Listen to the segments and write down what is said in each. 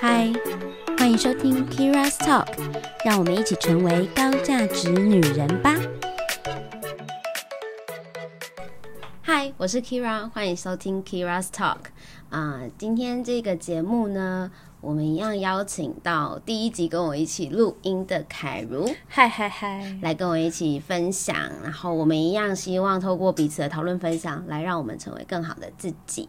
嗨，欢迎收听 Kira's Talk，让我们一起成为高价值女人吧。嗨，我是 Kira，欢迎收听 Kira's Talk。啊、今天这个节目呢，我们一样邀请到第一集跟我一起录音的凯如。嗨嗨嗨！来跟我一起分享，然后我们一样希望透过彼此的讨论分享，来让我们成为更好的自己。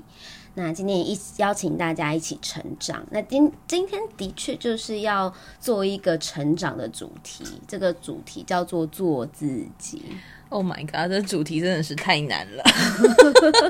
那今天也一邀请大家一起成长。那今今天的确就是要做一个成长的主题，这个主题叫做做自己。Oh my god，这主题真的是太难了。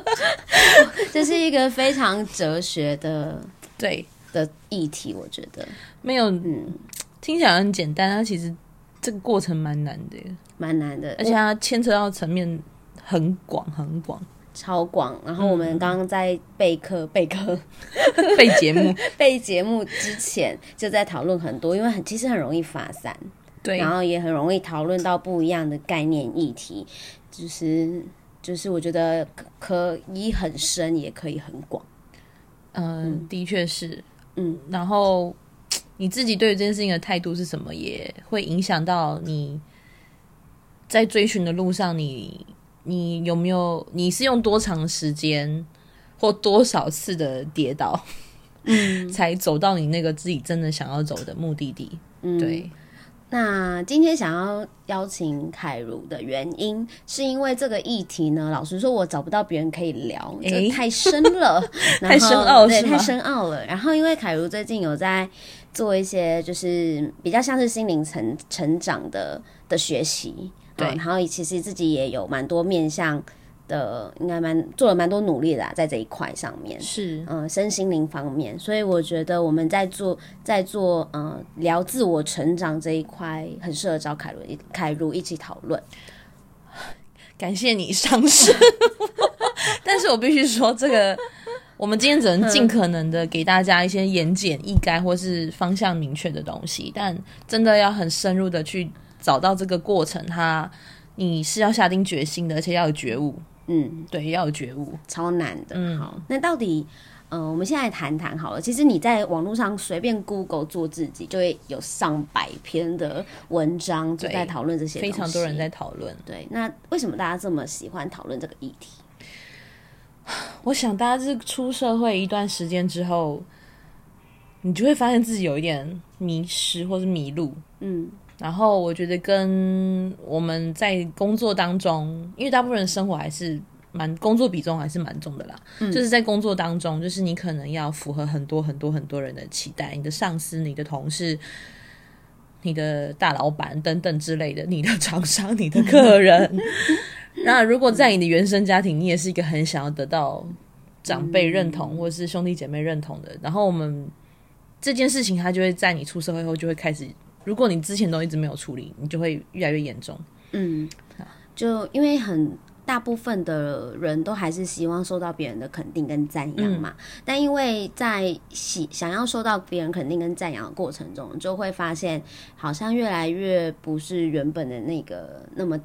这是一个非常哲学的对，的议题，我觉得没有，嗯听起来很简单，它其实这个过程蛮难的耶，蛮难的，而且它牵扯到层面很广很广。超广。然后我们刚刚在备课备课 备节目，备节目之前就在讨论很多，因为很其实很容易发散。对，然后也很容易讨论到不一样的概念议题，就是就是我觉得可可以很深，也可以很广。嗯，的确是，嗯，然后你自己对于这件事情的态度是什么，也会影响到你在追寻的路上你，你有没有，你是用多长时间或多少次的跌倒，嗯，才走到你那个自己真的想要走的目的地？嗯，。对，那今天想要邀请凯如的原因，是因为这个议题呢，老实说，我找不到别人可以聊，这诶太深了，太深奥对，太深奥了。然后因为凯如最近有在做一些，就是比较像是心灵成成长的的学习，对嗯然后其实自己也有蛮多面向的，应该蛮做了蛮多努力的、啊，在这一块上面。是，嗯，身心灵方面，所以我觉得我们在做在做嗯聊自我成长这一块，很适合找凯伦凯如一起讨论。感谢你上身，但是我必须说，这个我们今天只能尽可能的给大家一些言简意赅或是方向明确的东西，但真的要很深入的去找到这个过程，它你是要下定决心的，而且要有觉悟，嗯，对，要有觉悟。超难的。嗯好，那到底，嗯、我们现在来谈谈好了。其实你在网络上随便 Google 做自己，就会有上百篇的文章就在讨论这些，非常多人在。讨论，对，那为什么大家这么喜欢讨论这个议题？我想大家是出社会一段时间之后，你就会发现自己有一点迷失或是迷路，嗯然后我觉得跟我们在工作当中，因为大部分人生活还是蛮工作比重还是蛮重的啦，就是在工作当中，就是你可能要符合很多很多很多人的期待，你的上司、你的同事、你的大老板等等之类的，你的厂商、你的客人。那如果在你的原生家庭，你也是一个很想要得到长辈认同、或是兄弟姐妹认同的，然后我们这件事情，它就会在你出社会后就会开始。如果你之前都一直没有处理，你就会越来越严重。嗯，就因为很大部分的人都还是希望受到别人的肯定跟赞扬嘛，但因为在喜想要受到别人肯定跟赞扬的过程中，就会发现好像越来越不是原本的那个那么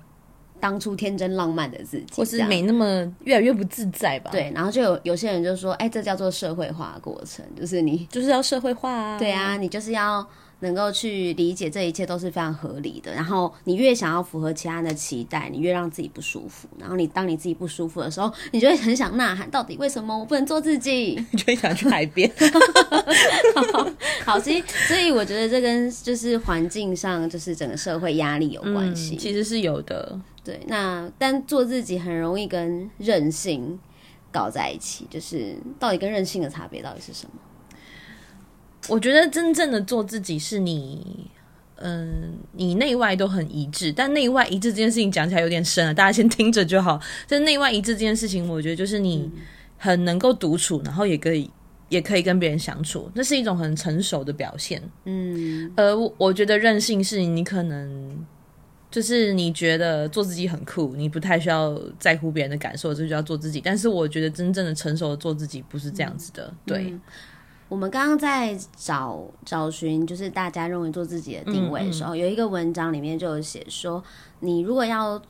当初天真浪漫的自己，或是没那么越来越不自在吧？，对，然后就有有些人就说，哎、这叫做社会化过程，就是你就是要社会化啊。对啊，你就是要能够去理解这一切都是非常合理的。然后你越想要符合其他人的期待，你越让自己不舒服。然后你当你自己不舒服的时候，你就会很想呐喊：到底为什么我不能做自己？你就会想去海边。好，所以所以我觉得这跟就是环境上，就是整个社会压力有关系。嗯其实是有的。对，那但做自己很容易跟任性搞在一起。就是到底跟任性的差别到底是什么？我觉得真正的做自己是你，嗯，你内外都很一致。但内外一致这件事情讲起来有点深了，大家先听着就好。这内外一致这件事情，我觉得就是你很能够独处，然后也可以也可以跟别人相处，那是一种很成熟的表现。嗯而我我觉得任性是你可能就是你觉得做自己很酷，你不太需要在乎别人的感受，这就叫做自己。但是我觉得真正的成熟的做自己不是这样子的，对，我们刚刚在找找寻，就是大家认为做自己的定位的时候，有一个文章里面就有写说，你如果要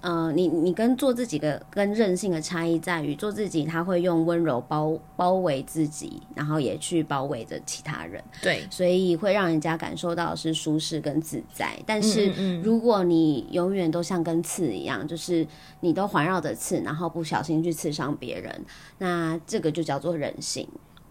呃，你你跟做自己的跟任性的差异在于，做自己他会用温柔包包围自己，然后也去包围着其他人，对，所以会让人家感受到是舒适跟自在。但是如果你永远都像根刺一样，就是你都环绕着刺，然后不小心去刺伤别人，那这个就叫做人性。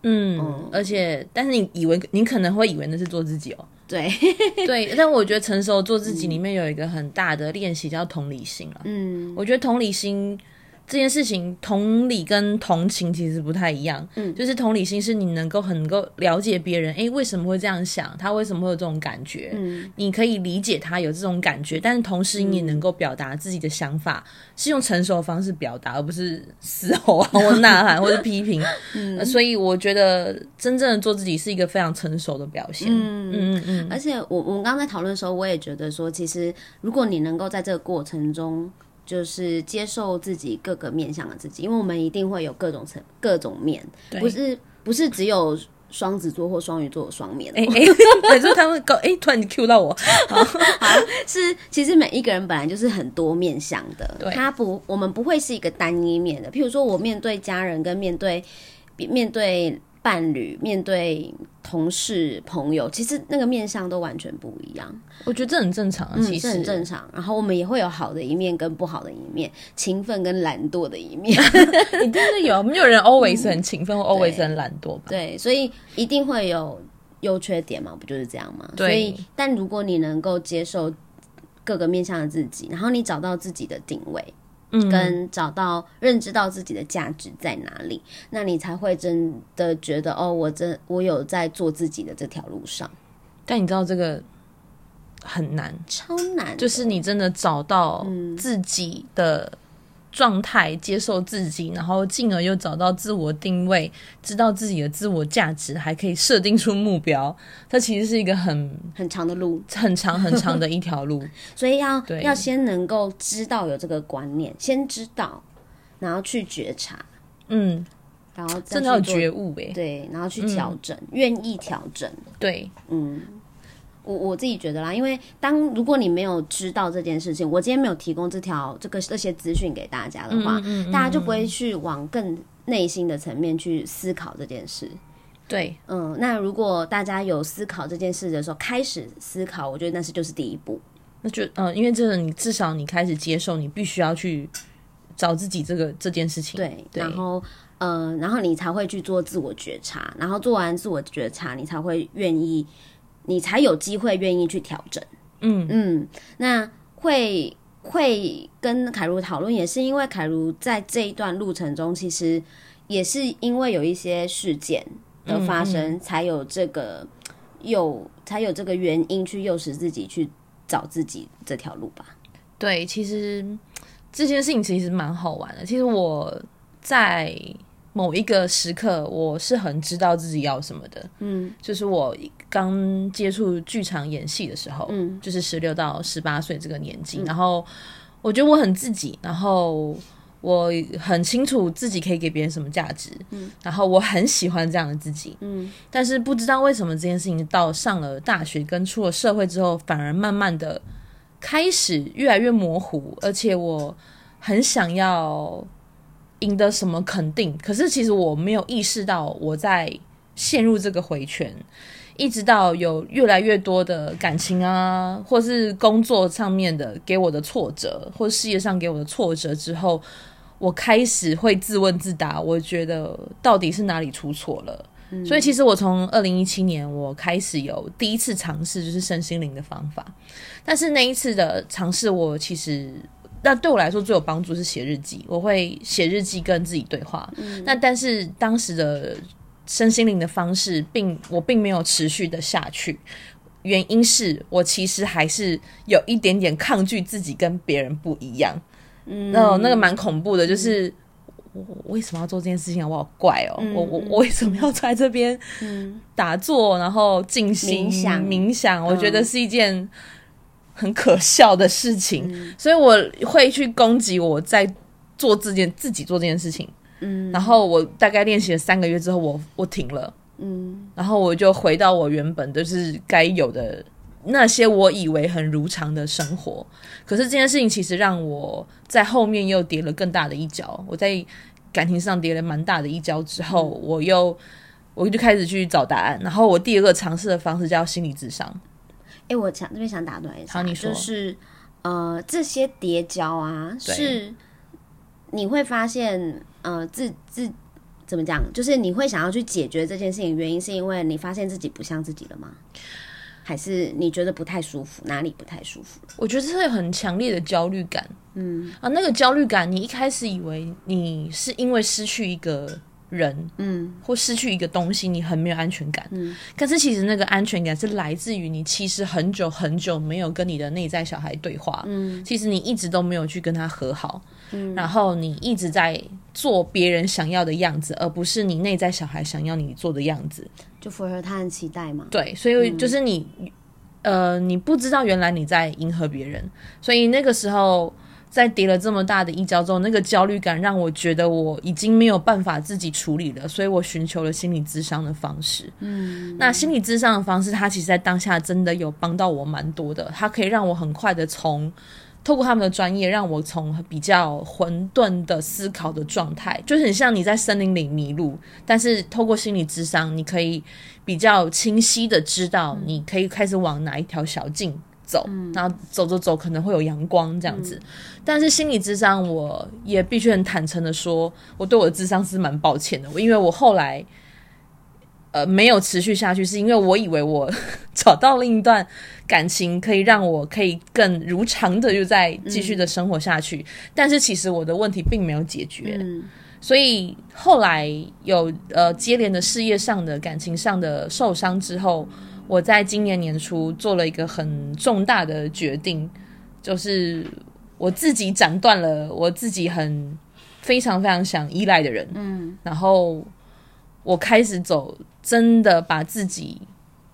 嗯，而且但是你以为你可能会以为那是做自己哦，对，对，但我觉得成熟做自己里面有一个很大的练习叫同理心了。嗯。我觉得同理心这件事情，同理跟同情其实不太一样。嗯就是同理心是你能够很能够了解别人，诶，为什么会这样想？他为什么会有这种感觉？嗯你可以理解他有这种感觉，但是同时你也能够表达自己的想法，是用成熟的方式表达，而不是嘶吼啊，或呐喊，或者批评。呃所以我觉得真正的做自己是一个非常成熟的表现。嗯嗯嗯，而且我我们刚刚在讨论的时候，我也觉得说，其实如果你能够在这个过程中，就是接受自己各个面向的自己，因为我们一定会有各种层各种面，不是不是只有双子座或双鱼座有双面，哎哎，可 是他们搞哎，突然你 Q 到我，好 是其实每一个人本来就是很多面向的，他不我们不会是一个单一面的。譬如说我面对家人跟面对面对伴侣、面对同事、朋友，其实那个面相都完全不一样。我觉得这很正常其实这很正常。然后我们也会有好的一面跟不好的一面，勤奋跟懒惰的一面。一定是有，没有人 always 很勤奋或 always 很懒惰吧？对，所以一定会有优缺点嘛，不就是这样吗？所以，但如果你能够接受各个面向的自己，然后你找到自己的定位，嗯，跟找到认知到自己的价值在哪里，那你才会真的觉得哦，我真我有在做自己的这条路上，但你知道这个很难，超难，就是你真的找到嗯。自己的状态，接受自己，然后进而又找到自我定位，知道自己的自我价值，还可以设定出目标，它其实是一个很很长的路，很长很长的一条路。所以要要先能够知道有这个观念，先知道，然后去觉察，嗯，然后真的觉悟诶、对，然后去调整，愿、意调整。对，嗯，我我自己觉得啦，因为当如果你没有知道这件事情，我今天没有提供这条这个这些资讯给大家的话，嗯嗯大家就不会去往更内心的层面去思考这件事。对，嗯，那如果大家有思考这件事的时候，开始思考，我觉得那是就是第一步。那就呃，因为这个你至少你开始接受，你必须要去找自己这个这件事情。对，对然后呃，然后你才会去做自我觉察，然后做完自我觉察，你才会愿意，你才有机会愿意去调整。嗯嗯，那会会跟凯如讨论，也是因为凯如在这一段路程中，其实也是因为有一些事件的发生，才有这个有，才有这个原因去诱使自己去找自己这条路吧。对，其实这件事情其实蛮好玩的。其实我在某一个时刻，我是很知道自己要什么的。嗯。就是我刚接触剧场演戏的时候，嗯。就是十六到十八岁这个年纪，然后我觉得我很自己，然后我很清楚自己可以给别人什么价值，嗯，然后我很喜欢这样的自己，嗯。但是不知道为什么这件事情到上了大学跟出了社会之后，反而慢慢的开始越来越模糊，而且我很想要赢得什么肯定，可是其实我没有意识到我在陷入这个回圈。一直到有越来越多的感情啊，或是工作上面的给我的挫折，或事业上给我的挫折之后，我开始会自问自答，我觉得到底是哪里出错了。所以其实我从二零一七年我开始有第一次尝试，就是身心灵的方法。但是那一次的尝试，我其实那对我来说最有帮助是写日记，我会写日记跟自己对话。那但是当时的身心灵的方式并我并没有持续的下去，原因是我其实还是有一点点抗拒自己跟别人不一样。嗯那那个蛮恐怖的，就是。我我为什么要做这件事情啊？我好怪哦！我我我为什么要在这边打坐，然后静心冥想冥想？我觉得是一件很可笑的事情，所以我会去攻击我在做这件自己做这件事情。嗯然后我大概练习了三个月之后，我我停了，嗯，然后我就回到我原本就是该有的那些我以为很如常的生活。可是这件事情其实让我在后面又跌了更大的一跤。我在感情上跌了蛮大的一跤之后，我又我就开始去找答案。然后我第二个尝试的方式叫心理智商。哎，我想这边想打断一下，好，你说就是呃，这些叠交啊，是你会发现呃，自自怎么讲，就是你会想要去解决这件事情，原因是因为你发现自己不像自己了吗？还是你觉得不太舒服，哪里不太舒服？我觉得是很强烈的焦虑感。嗯啊，那个焦虑感，你一开始以为你是因为失去一个人，嗯，或失去一个东西，你很没有安全感。嗯，可是其实那个安全感是来自于你其实很久很久没有跟你的内在小孩对话。嗯，其实你一直都没有去跟他和好。嗯，然后你一直在做别人想要的样子，而不是你内在小孩想要你做的样子。就符合他的期待嘛？对，所以就是你，呃，你不知道原来你在迎合别人，所以那个时候在跌了这么大的一跤之后，那个焦虑感让我觉得我已经没有办法自己处理了，所以我寻求了心理咨商的方式。嗯，那心理咨商的方式，它其实在当下真的有帮到我蛮多的，它可以让我很快的从。透过他们的专业，让我从比较混沌的思考的状态，就是很像你在森林里迷路，但是透过心理智商，你可以比较清晰的知道，你可以开始往哪一条小径走，然后走走走，可能会有阳光这样子。但是心理智商，我也必须很坦诚的说，我对我的智商是蛮抱歉的，因为我后来。呃，没有持续下去，是因为我以为我 找到另一段感情，可以让我可以更如常的就在继续的生活下去。但是其实我的问题并没有解决，所以后来有呃接连的事业上的、感情上的受伤之后，我在今年年初做了一个很重大的决定，就是我自己斩断了我自己很非常非常想依赖的人，嗯，然后我开始走。真的把自己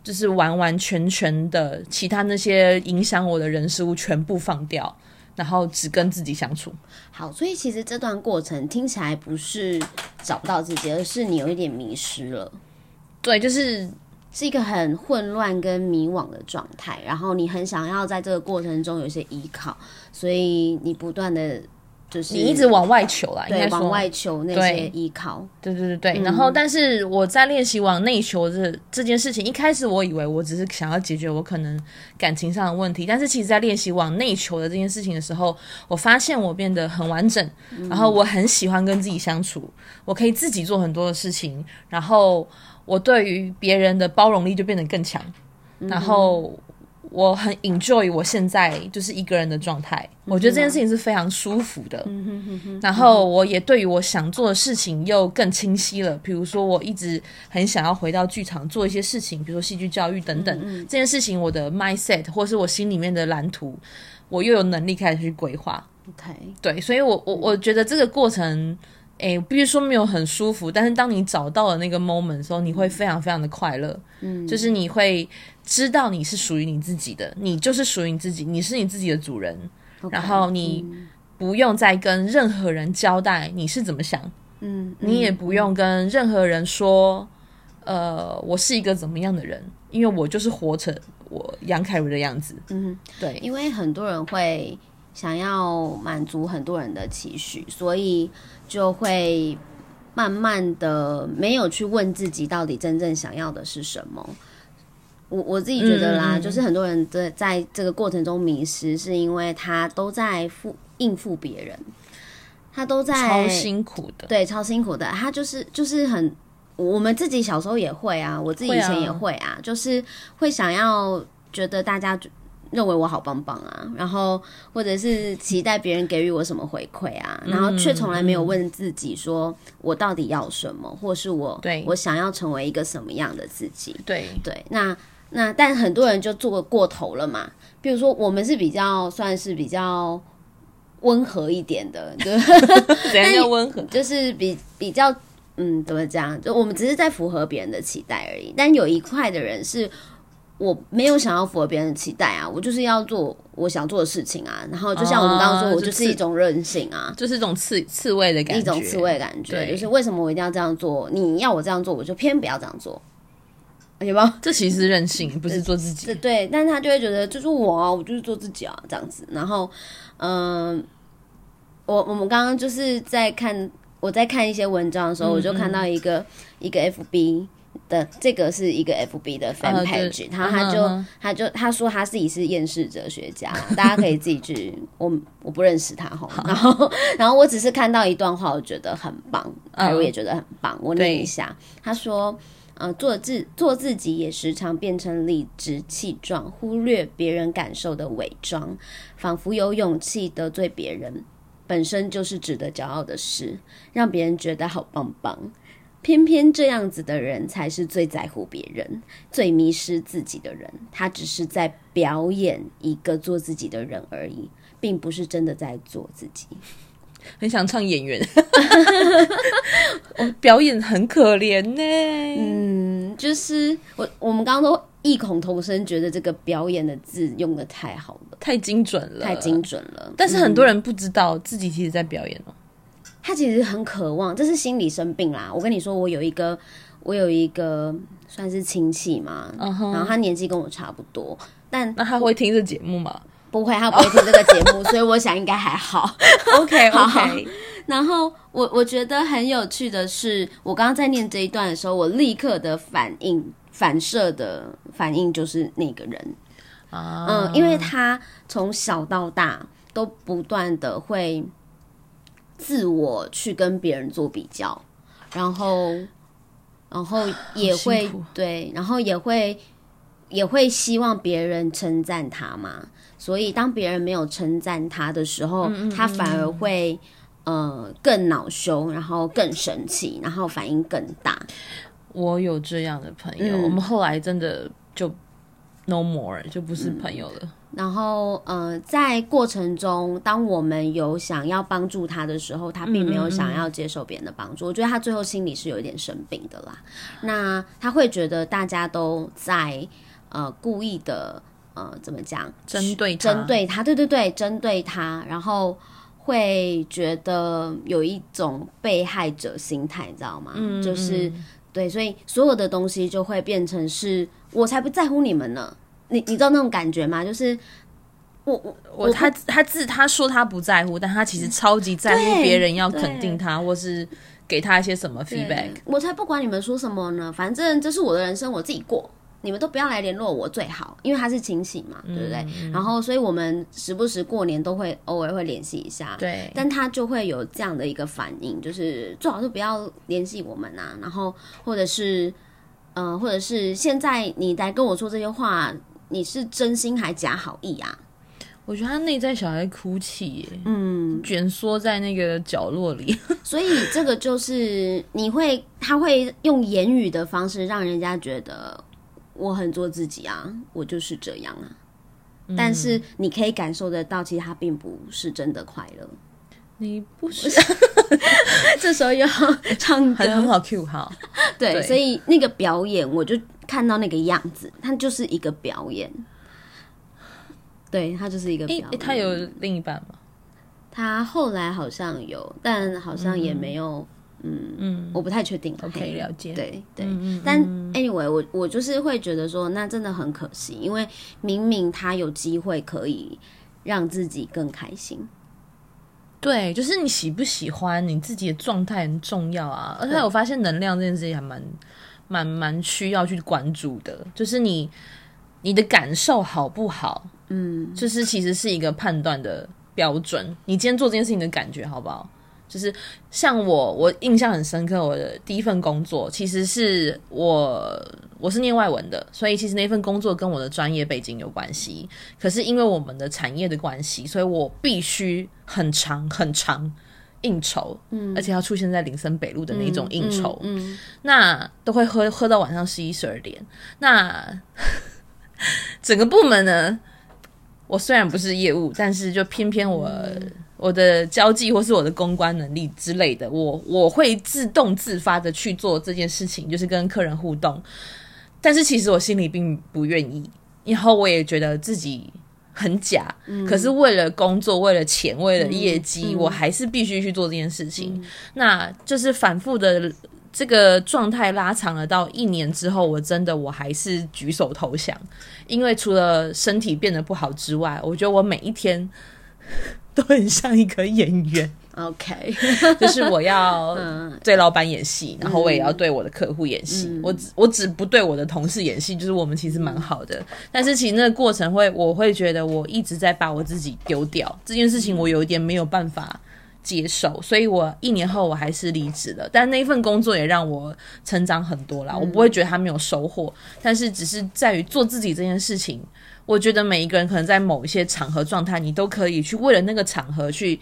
就是完完全全的其他那些影响我的人事物全部放掉，然后只跟自己相处。好，所以其实这段过程听起来不是找不到自己，而是你有一点迷失了。对，就是是一个很混乱跟迷惘的状态，然后你很想要在这个过程中有些依靠，所以你不断的。你一直往外求啦，应该往外求那些依靠。对对对对，然后但是我在练习往内求这这件事情，一开始我以为我只是想要解决我可能感情上的问题，但是其实，在练习往内求的这件事情的时候，我发现我变得很完整，然后我很喜欢跟自己相处，我可以自己做很多的事情，然后我对于别人的包容力就变得更强，然后。我很 enjoy 我现在就是一个人的状态，我觉得这件事情是非常舒服的。然后我也对于我想做的事情又更清晰了。比如说，我一直很想要回到剧场做一些事情，比如说戏剧教育等等。这件事情，我的 mindset 或是我心里面的蓝图，我又有能力开始去规划。OK，对，所以我我我觉得这个过程。哎，必须说没有很舒服，但是当你找到了那个 moment 的时候，你会非常非常的快乐。嗯，就是你会知道你是属于你自己的，你就是属于你自己，你是你自己的主人。然后你不用再跟任何人交代你是怎么想，嗯，你也不用跟任何人说，呃，我是一个怎么样的人，因为我就是活成我杨凯如的样子。嗯，对，因为很多人会。想要满足很多人的期许，所以就会慢慢的没有去问自己到底真正想要的是什么。我我自己觉得啦，就是很多人在在这个过程中迷失，是因为他都在付应付别人，他都在超辛苦的，对，超辛苦的。他就是就是很，我们自己小时候也会啊，我自己以前也会啊，就是会想要觉得大家。认为我好棒棒啊，然后或者是期待别人给予我什么回馈啊，然后却从来没有问自己说我到底要什么，或是我我想要成为一个什么样的自己？对对，那那但很多人就做过头了嘛。比如说我们是比较算是比较温和一点的，对，怎样叫温和？就是比比较嗯，怎么讲？就我们只是在符合别人的期待而已。但有一块的人是。我没有想要符合别人的期待啊，我就是要做我想做的事情啊。然后就像我们刚刚说，我就是一种任性啊，就是一种刺刺猬的感觉，一种刺猬感觉，就是为什么我一定要这样做？你要我这样做，我就偏不要这样做。有没有？这其实是任性，不是做自己。对 对，但他就会觉得就是我啊，我就是做自己啊，这样子。然后，嗯、我我们刚刚就是在看我在看一些文章的时候，我就看到一个一个 FB 的这个是一个 FB 的 fan page，、然后他就、他就他说他自己是厌世哲学家，大家可以自己去，我我不认识他哈，然后 然后我只是看到一段话，我觉得很棒，嗯我也觉得很棒，我念一下，他说。呃，做自做自己也时常变成理直气壮，忽略别人感受的伪装，仿佛有勇气得罪别人，本身就是值得骄傲的事，让别人觉得好棒棒。偏偏这样子的人才是最在乎别人、最迷失自己的人。他只是在表演一个做自己的人而已，并不是真的在做自己。很想唱演员，我 表演很可怜呢。嗯，就是我我们刚刚都异口同声觉得这个“表演”的字用的太好了，太精准了，太精。准了。但是很多人不知道自己其实在表演哦。他其实很渴望，这是心理生病啦。我跟你说，我有一个，我有一个算是亲戚嘛然后他年纪跟我差不多，但那他会听这节目吗不会，他不会听这个节目，所以我想应该还好。OK 好 OK，然后我我觉得很有趣的是，我刚刚在念这一段的时候，我立刻的反应反射的反应就是那个人，啊，嗯，因为他从小到大都不断的会自我去跟别人做比较，然后，然后也会对，然后也会也会希望别人称赞他嘛，所以当别人没有称赞他的时候，他反而会。呃，更恼羞，然后更生气，然后反应更大。我有这样的朋友，嗯我们后来真的就 no more，就不是朋友了。然后，呃，在过程中，当我们有想要帮助他的时候，他并没有想要接受别人的帮助。我觉得他最后心里是有一点生病的啦。那他会觉得大家都在呃故意的呃怎么讲针对他针对他，对对对，针对他，然后会觉得有一种被害者心态，你知道吗？嗯就是对，所以所有的东西就会变成是我才不在乎你们呢。你你知道那种感觉吗？就是我我我他他自他说他不在乎，但他其实超级在乎别人要肯定他，或是给他一些什么 feedback。我才不管你们说什么呢，反正这是我的人生，我自己过。你们都不要来联络我最好，因为他是亲戚嘛，对不对？嗯然后，所以我们时不时过年都会偶尔会联系一下，对，但他就会有这样的一个反应，就是最好是不要联系我们啊，然后或者是，呃，或者是现在你来跟我说这些话，你是真心还假好意啊？我觉得他内在小孩哭泣耶，嗯，蜷缩在那个角落里。所以这个就是你会，他会用言语的方式让人家觉得我很做自己啊，我就是这样啊。但是你可以感受得到，其实他并不是真的快乐。你不是 这时候又要唱歌，很很好 Q 哈？对，所以那个表演，我就看到那个样子，它就是一个表演。对，它就是一个表诶、演。诶他有另一半吗？他后来好像有，但好像也没有，嗯嗯我不太确定。，OK，嘿了解。对对，嗯，嗯但嗯 anyway，我我就是会觉得说，那真的很可惜，因为明明他有机会可以让自己更开心。对，就是你喜不喜欢你自己的状态很重要啊。而且我发现能量这件事情还蛮蛮蛮需要去关注的，就是你你的感受好不好，嗯，就是其实是一个判断的标准。你今天做这件事情的感觉好不好？就是像我，我印象很深刻，我的第一份工作其实是我我是念外文的，所以其实那份工作跟我的专业背景有关系。可是因为我们的产业的关系，所以我必须很长很长应酬，嗯，而且要出现在林森北路的那种应酬，嗯，那都会喝喝到晚上十一十二点。那 整个部门呢，我虽然不是业务，但是就偏偏我、我的交际或是我的公关能力之类的，我我会自动自发的去做这件事情，就是跟客人互动。但是其实我心里并不愿意，然后我也觉得自己很假。可是为了工作，为了钱，为了业绩，我还是必须去做这件事情。那就是反复的这个状态拉长了到一年之后，我真的我还是举手投降，因为除了身体变得不好之外，我觉得我每一天 都很像一个演员。OK，就是我要 嗯对老板演戏，然后我也要对我的客户演戏。我只我只不对我的同事演戏，就是我们其实蛮好的，但是其实那个过程会，我会觉得我一直在把我自己丢掉这件事情，我有一点没有办法接受，所以我一年后我还是离职了。但那一份工作也让我成长很多啦，我不会觉得他没有收获，但是只是在于做自己这件事情。我觉得每一个人可能在某一些场合状态，你都可以去为了那个场合去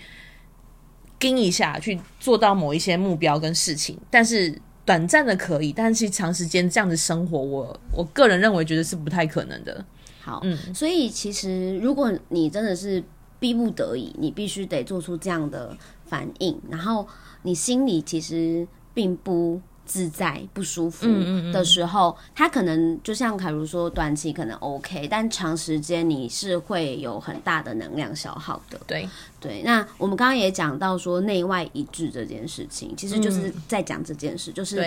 盯一下，去做到某一些目标跟事情，但是短暂的可以，但是长时间这样子生活，我我个人认为觉得是不太可能的。好，嗯所以其实如果你真的是逼不得已，你必须得做出这样的反应，然后你心里其实并不自在、不舒服嗯的时候，他可能就像凯如说，短期可能 OK，但长时间你是会有很大的能量消耗的。对，对，那我们刚刚也讲到说内外一致这件事情，其实就是在讲这件事，就是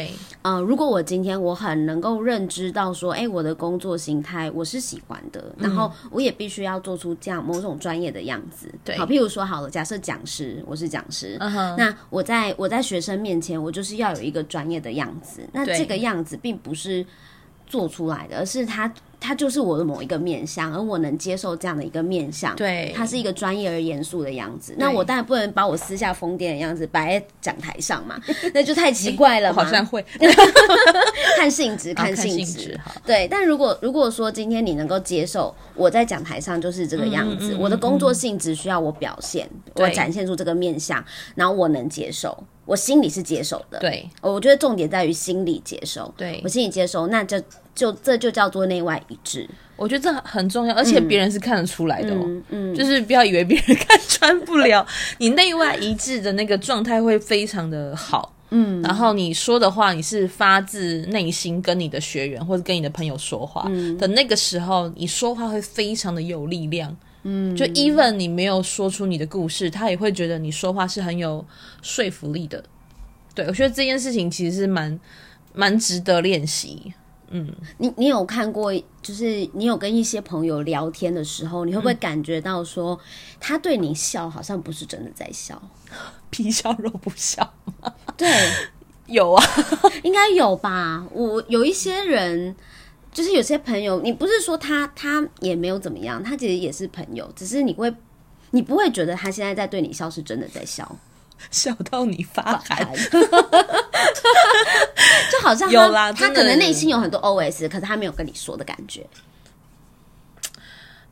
嗯，呃，如果我今天我很能够认知到说，哎、我的工作形态我是喜欢的，然后我也必须要做出这样某种专业的样子。对好，譬如说好了，假设讲师，我是讲师，那我在我在学生面前，我就是要有一个专业的样子。那这个样子并不是做出来的，而是它它就是我的某一个面相，而我能接受这样的一个面相。对，它是一个专业而严肃的样子，那我当然不能把我私下疯癫的样子摆在讲台上嘛，那就太奇怪了 好像会看性质，看看性质。对，但如果如果说今天你能够接受我在讲台上就是这个样子，嗯嗯嗯我的工作性质需要我表现，我展现出这个面相，然后我能接受，我心里是接受的。对我觉得重点在于心理接受，对我，心里接受，那就就这就叫做内外一致。我觉得这很重要，而且别人是看得出来的哦。嗯嗯，就是不要以为别人 看穿不了，你内外一致的那个状态会非常的好。嗯，然后你说的话，你是发自内心跟你的学员或者跟你的朋友说话、的那个时候，你说话会非常的有力量。嗯，就 even 你没有说出你的故事，他也会觉得你说话是很有说服力的。对，我觉得这件事情其实是蛮蛮值得练习。你你有看过，就是你有跟一些朋友聊天的时候，你会不会感觉到说，他对你笑，好像不是真的在笑？皮笑肉不笑，对，有啊，应该有吧。我有一些人，就是有些朋友，你不是说他他也没有怎么样，他其实也是朋友，只是你会你不会觉得他现在在对你笑是真的在笑，笑到你发寒。就好像他有啦他可能内心有很多 OS，可是他没有跟你说的感觉。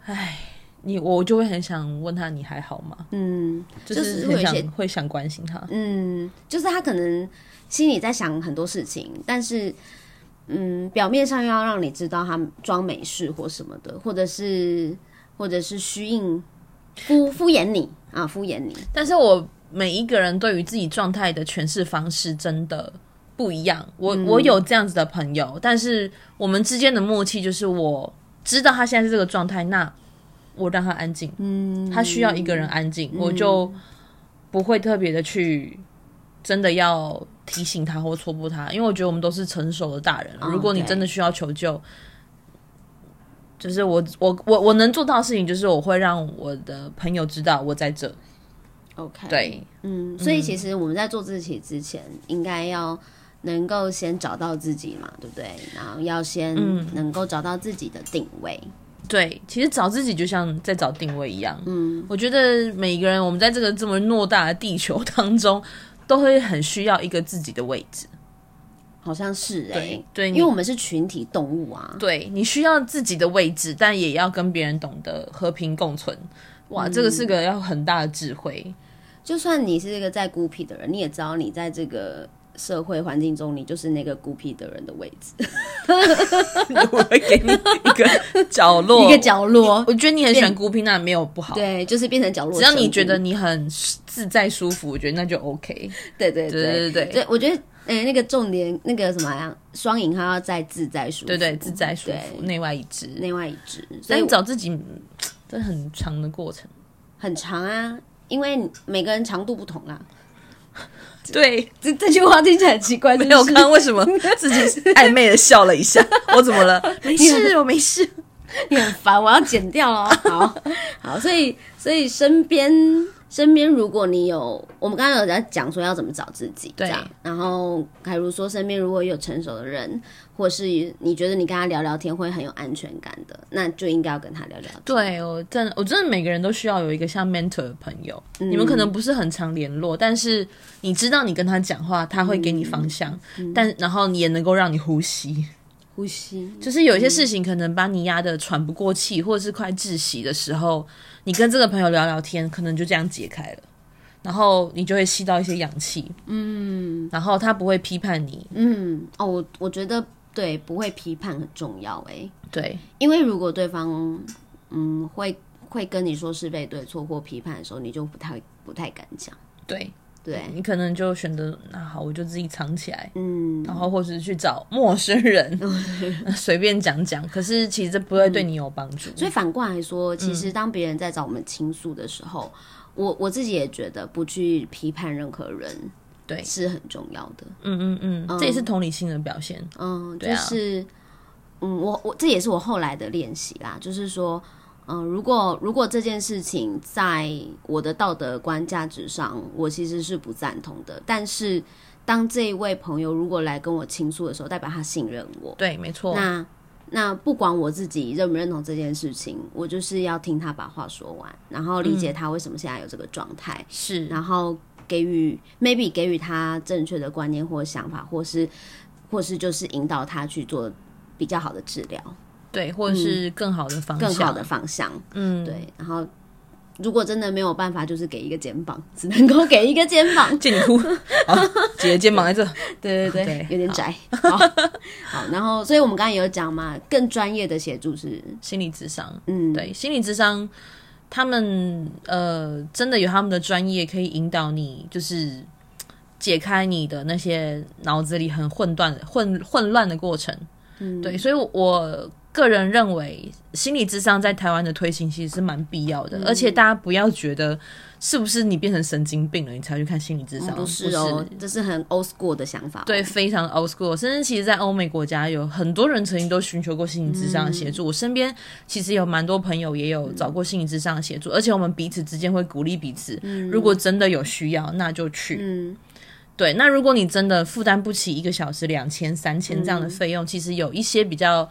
唉，你我就会很想问他你还好吗？嗯，就就是会想会想关心他。嗯，就是他可能心里在想很多事情，但是嗯，表面上又要让你知道他装没事或什么的，或者是或者是虚应敷敷衍你啊，敷衍你。但是我每一个人对于自己状态的诠释方式真的不一样。我、我有这样子的朋友，但是我们之间的默契就是我知道他现在是这个状态，那我让他安静。嗯，他需要一个人安静，我就不会特别的去真的要提醒他或戳破他，因为我觉得我们都是成熟的大人如果你真的需要求救。就是我我我我能做到的事情，就是我会让我的朋友知道我在这。OK，，对，嗯，所以其实我们在做自己之前，应该要能够先找到自己嘛，对不对？然后要先能够找到自己的定位。对，其实找自己就像在找定位一样。嗯，我觉得每一个人，我们在这个这么偌大的地球当中，都会很需要一个自己的位置。好像是哎、对对因为我们是群体动物啊，对你需要自己的位置，但也要跟别人懂得和平共存。哇，这个是个要很大的智慧。就算你是一个再孤僻的人，你也知道你在这个社会环境中，你就是那个孤僻的人的位置，我会给你一个角落，一个角落。我觉得你很喜欢孤僻，那没有不好。对，就是变成角落只。要你觉得你很自在舒服，我觉得那就 OK。对对对对对我觉得。哎、那个重点，那个什么呀？双赢它要在自在舒服，对对，自在舒服，内外一致。内外一致，所但以你找自己，这很长的过程。很长啊，因为每个人长度不同啊。对，这这句话听起来很奇怪，没有，我刚刚为什么自己 暧昧的笑了一下？我怎么了？没事，我没事。你很烦，我要剪掉哦。好好，所以所以身边身边，如果你有，我们刚刚有在讲说要怎么找自己，对。然后凯如说，身边如果有成熟的人，或是你觉得你跟他聊聊天会很有安全感的，那就应该要跟他聊聊。对我真的，我真的每个人都需要有一个像 mentor 的朋友。你们可能不是很常联络，但是你知道你跟他讲话，他会给你方向，但然后也能够让你呼吸。呼吸，就是有一些事情可能把你压得喘不过气，或者是快窒息的时候，你跟这个朋友聊聊天，可能就这样解开了，然后你就会吸到一些氧气，嗯，然后他不会批判你，嗯，哦，我我觉得对，不会批判很重要，哎，对，因为如果对方，嗯，会会跟你说是非对错或批判的时候，你就不太不太敢讲，对。对你可能就选择那好，我就自己藏起来，嗯，然后或者去找陌生人 随便讲讲。可是其实这不会对你有帮助。所以反过来说，其实当别人在找我们倾诉的时候，我我自己也觉得不去批判任何人，对，是很重要的。嗯嗯嗯，这也是同理心的表现。嗯，就是，嗯，我我这也是我后来的练习啦，就是说。嗯，如果如果这件事情在我的道德观价值上，我其实是不赞同的。但是，当这一位朋友如果来跟我倾诉的时候，代表他信任我。对，没错。那那不管我自己认不认同这件事情，我就是要听他把话说完，然后理解他为什么现在有这个状态。是，然后给予 maybe 给予他正确的观念或想法，或是或是就是引导他去做比较好的治疗。对，或者是更好的方向，更好的方向，嗯，对。然后，如果真的没有办法，就是给一个肩膀，只能够给一个肩膀。借你哭，姐姐肩膀在这。对对对，有点窄。好，好。然后，所以我们刚才有讲嘛，更专业的协助是心理智商。嗯，对，心理智商，他们呃，真的有他们的专业，可以引导你，就是解开你的那些脑子里很混乱、混混乱的过程。嗯，对，所以我。个人认为，心理智商在台湾的推行其实是蛮必要的，而且大家不要觉得是不是你变成神经病了，你才去看心理智商？不是哦，这是很 old school 的想法。对，非常 old school。甚至其实，在欧美国家，有很多人曾经都寻求过心理智商的协助。我身边其实有蛮多朋友也有找过心理智商的协助，而且我们彼此之间会鼓励彼此。如果真的有需要，那就去。嗯，对。那如果你真的负担不起一个小时两千、三千这样的费用，其实有一些比较。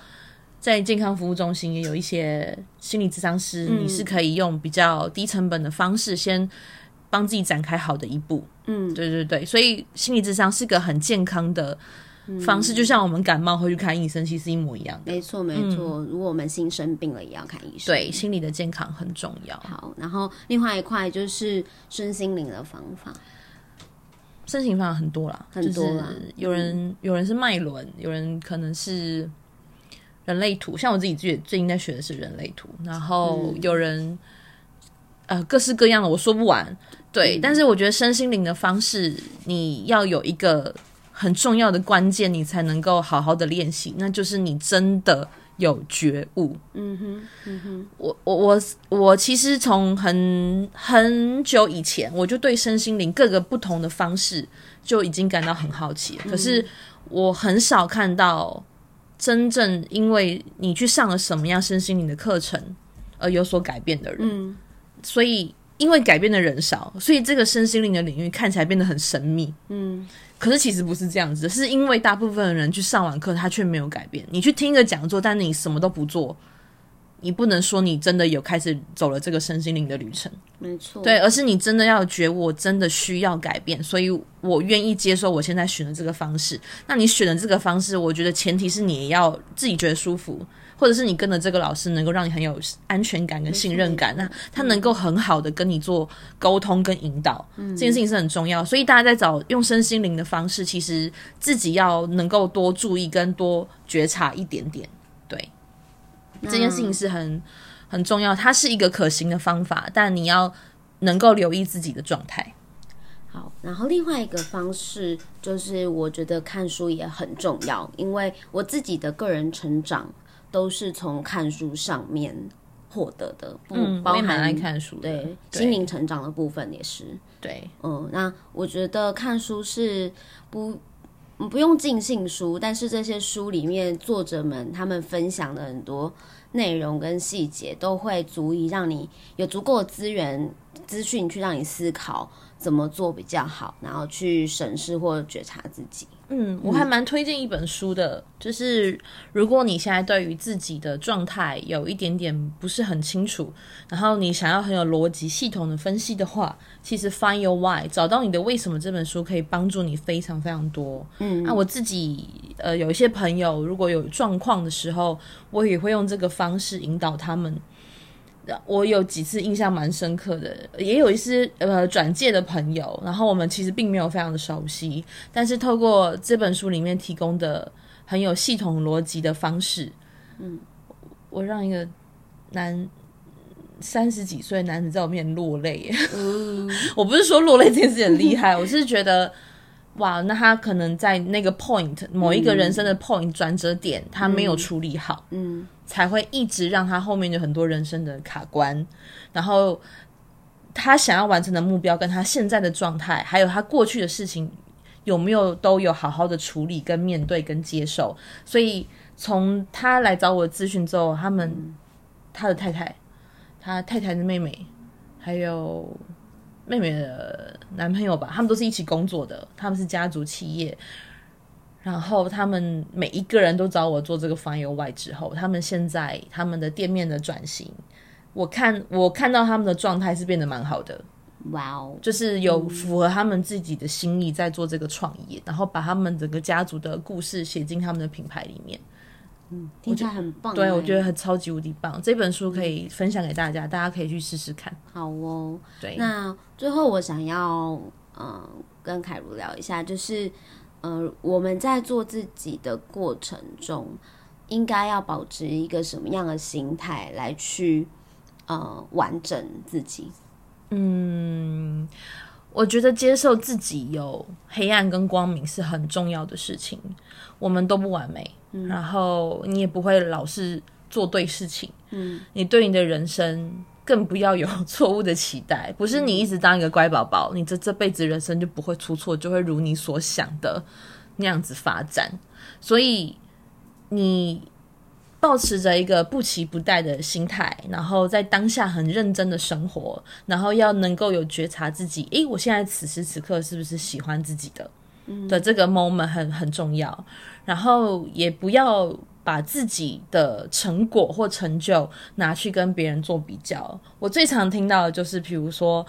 在健康服务中心也有一些心理咨商师，你是可以用比较低成本的方式，先帮自己展开好的一步。嗯，对对对，所以心理咨商是个很健康的方式，就像我们感冒会去看医生，其实一模一样的。没错没错，如果我们心生病了，也要看医生。对，心理的健康很重要。好，然后另外一块就是身心灵的方法，身心方法很多啦，很多啦。有人有人是脉轮，有人可能是。人类图，像我自己最最近在学的是人类图，然后有人呃各式各样的，我说不完。对，但是我觉得身心灵的方式，你要有一个很重要的关键，你才能够好好的练习，那就是你真的有觉悟。嗯哼，嗯哼，我我我我其实从很很久以前，我就对身心灵各个不同的方式就已经感到很好奇，可是我很少看到。真正因为你去上了什么样身心灵的课程而有所改变的人，所以因为改变的人少，所以这个身心灵的领域看起来变得很神秘。嗯，可是其实不是这样子，是因为大部分的人去上完课，他却没有改变。你去听一个讲座，但你什么都不做。你不能说你真的有开始走了这个身心灵的旅程，没错，对，而是你真的要觉悟，我真的需要改变，所以我愿意接受我现在选的这个方式。那你选的这个方式，我觉得前提是你要自己觉得舒服，或者是你跟着这个老师能够让你很有安全感跟信任感，那他能够很好的跟你做沟通跟引导，这件事情是很重要。所以大家在找用身心灵的方式，其实自己要能够多注意跟多觉察一点点，对。这件事情是很很重要，它是一个可行的方法，但你要能够留意自己的状态。好，然后另外一个方式就是，我觉得看书也很重要，因为我自己的个人成长都是从看书上面获得的，不嗯，包我也蛮爱含看书。对对心灵成长的部分也是。对，嗯，那我觉得看书是不不用尽信书，但是这些书里面作者们他们分享的很多内容跟细节，都会足以让你有足够的资源资讯去让你思考怎么做比较好，然后去审视或觉察自己。嗯，我还蛮推荐一本书的，就是如果你现在对于自己的状态有一点点不是很清楚，然后你想要很有逻辑、系统的分析的话，其实《Find Your Why》找到你的为什么这本书可以帮助你非常非常多。嗯，那我自己呃有一些朋友如果有状况的时候，我也会用这个方式引导他们。我有几次印象蛮深刻的，也有一些呃转介的朋友，然后我们其实并没有非常的熟悉，但是透过这本书里面提供的很有系统逻辑的方式，嗯，我让一个男三十几岁的男子在我面前落泪嗯，我不是说落泪这件事很厉害，我是觉得。哇，那他可能在那个 point 某一个人生的 point 转折点，他没有处理好，嗯。才会一直让他后面有很多人生的卡关，然后他想要完成的目标跟他现在的状态，还有他过去的事情有没有都有好好的处理、跟面对、跟接受。所以从他来找我咨询之后，他们、他的太太、他太太的妹妹，还有妹妹的男朋友吧，他们都是一起工作的，他们是家族企业。然后他们每一个人都找我做这个 Find Your Why 之后，他们现在他们的店面的转型，我看我看到他们的状态是变得蛮好的，哇哦，就是有符合他们自己的心意在做这个创业，然后把他们整个家族的故事写进他们的品牌里面。听起来很棒欸。对，我觉得很超级无敌棒，这本书可以分享给大家，大家可以去试试看。好哦。对，那最后我想要嗯、呃跟凯如聊一下，就是呃我们在做自己的过程中，应该要保持一个什么样的心态来去呃完整自己？嗯，我觉得接受自己有黑暗跟光明是很重要的事情。我们都不完美，然后你也不会老是做对事情。嗯，你对你的人生更不要有错误的期待，不是你一直当一个乖宝宝，你这这辈子人生就不会出错，就会如你所想的那样子发展。所以你保持着一个不期不待的心态，然后在当下很认真的生活，然后要能够有觉察自己，诶，我现在此时此刻是不是喜欢自己的？的这个 moment 很很重要，然后也不要把自己的成果或成就拿去跟别人做比较。我最常听到的就是，比如说。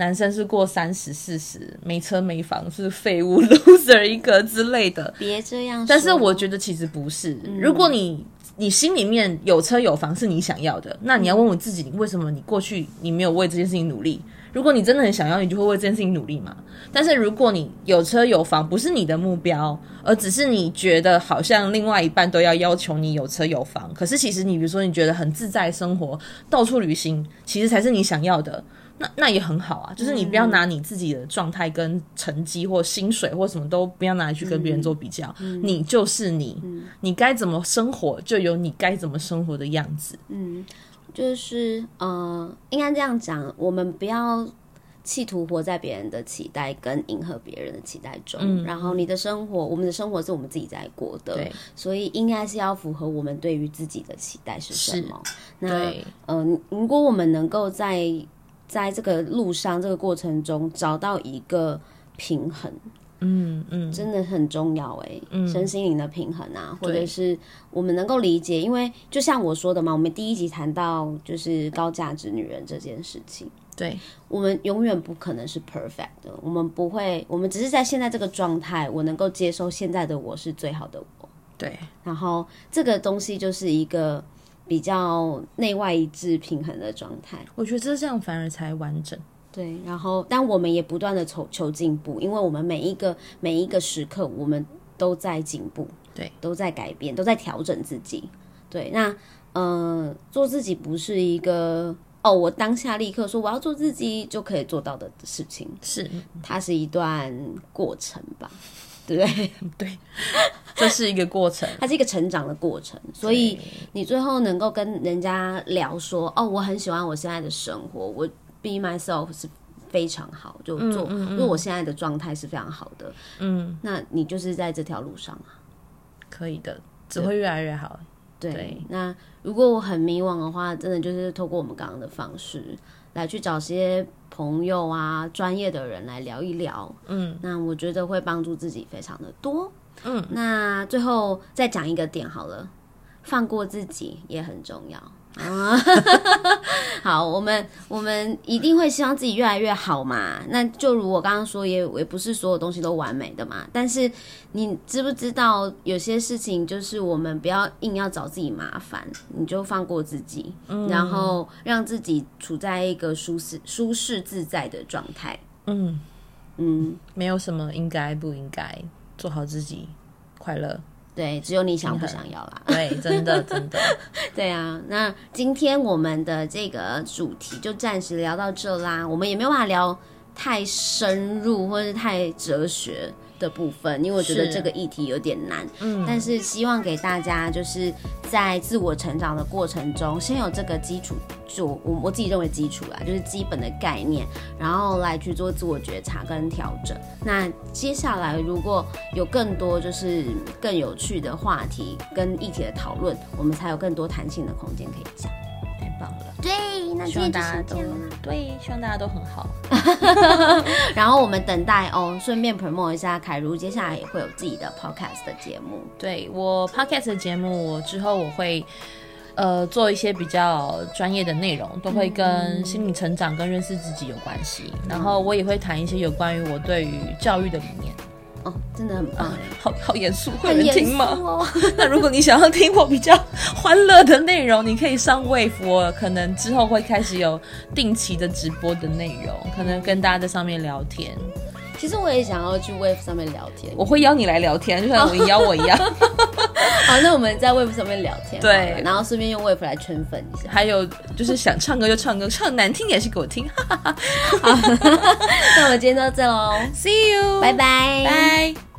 男生是过三十四十，没车没房，是废物 loser 一个之类的。别这样说。但是我觉得其实不是。如果你你心里面有车有房是你想要的，那你要问问自己，你为什么你过去你没有为这件事情努力？如果你真的很想要，你就会为这件事情努力嘛。但是如果你有车有房不是你的目标，而只是你觉得好像另外一半都要要求你有车有房，可是其实你比如说你觉得很自在生活，到处旅行，其实才是你想要的。那那也很好啊，就是你不要拿你自己的状态跟成绩或薪水或什么都不要拿来去跟别人做比较，你就是你，你该怎么生活就有你该怎么生活的样子。嗯，就是呃，应该这样讲，我们不要企图活在别人的期待跟迎合别人的期待中。然后你的生活，我们的生活是我们自己在过的，对，所以应该是要符合我们对于自己的期待是什么。那对，嗯、如果我们能够在在这个路上这个过程中找到一个平衡，嗯嗯，真的很重要哎、身心灵的平衡啊，或者是我们能够理解，因为就像我说的嘛，我们第一集谈到就是高价值女人这件事情，对，我们永远不可能是 perfect 的，我们不会，我们只是在现在这个状态，我能够接受现在的我是最好的我，对，然后这个东西就是一个比较内外一致平衡的状态。我觉得这样反而才完整。对，然后但我们也不断的求求进步，因为我们每一个每一个时刻，我们都在进步，对，都在改变，都在调整自己。对，那呃，做自己不是一个哦，我当下立刻说我要做自己就可以做到的事情，是，它是一段过程吧。对不对？对，这是一个过程。它是一个成长的过程，所以你最后能够跟人家聊说，哦，我很喜欢我现在的生活，我 be myself 是非常好，就做，因为我现在的状态是非常好的。嗯，那你就是在这条路上啊，可以的，只会越来越好。对。对那如果我很迷惘的话，真的就是透过我们刚刚的方式来去找些朋友啊、专业的人来聊一聊。嗯，那我觉得会帮助自己非常的多。嗯，那最后再讲一个点好了，放过自己也很重要啊。好，我们我们一定会希望自己越来越好嘛。那就如我刚刚说，也也不是所有东西都完美的嘛。但是你知不知道，有些事情就是我们不要硬要找自己麻烦，你就放过自己，然后让自己处在一个舒适、舒适自在的状态。嗯，嗯，没有什么应该不应该，做好自己，快乐。对，只有你想不想要啦。对，真的 真的。对啊，那今天我们的这个主题就暂时聊到这啦。我们也没有办法聊太深入或是太哲学的部分，因为我觉得这个议题有点难。嗯，但是希望给大家就是在自我成长的过程中，先有这个基础，就我我自己认为基础啦，就是基本的概念，然后来去做自我觉察跟调整。那接下来如果有更多就是更有趣的话题跟议题的讨论，我们才有更多弹性的空间可以讲。太棒了。对，那希望大家都是这样。对，希望大家都很好。然后我们等待哦，顺便 promote 一下凯如，接下来也会有自己的 podcast 的节目。对我 podcast 的节目，我之后我会呃做一些比较专业的内容，都会跟心理成长跟认识自己有关系。然后我也会谈一些有关于我对于教育的理念。哦，真的很棒哎，好好严肃，会人听吗？哦。那如果你想要听我比较欢乐的内容，你可以上 Wave，我可能之后会开始有定期的直播的内容，可能跟大家在上面聊天。其实我也想要去 Wave 上面聊天。我会邀你来聊天，就像你邀我一样。好，那我们在 Wave 上面聊天，对然后顺便用 Wave 来圈粉一下。还有就是想唱歌就唱歌，唱难听点也是给我听。那我们今天到这喽，See you，拜拜，拜。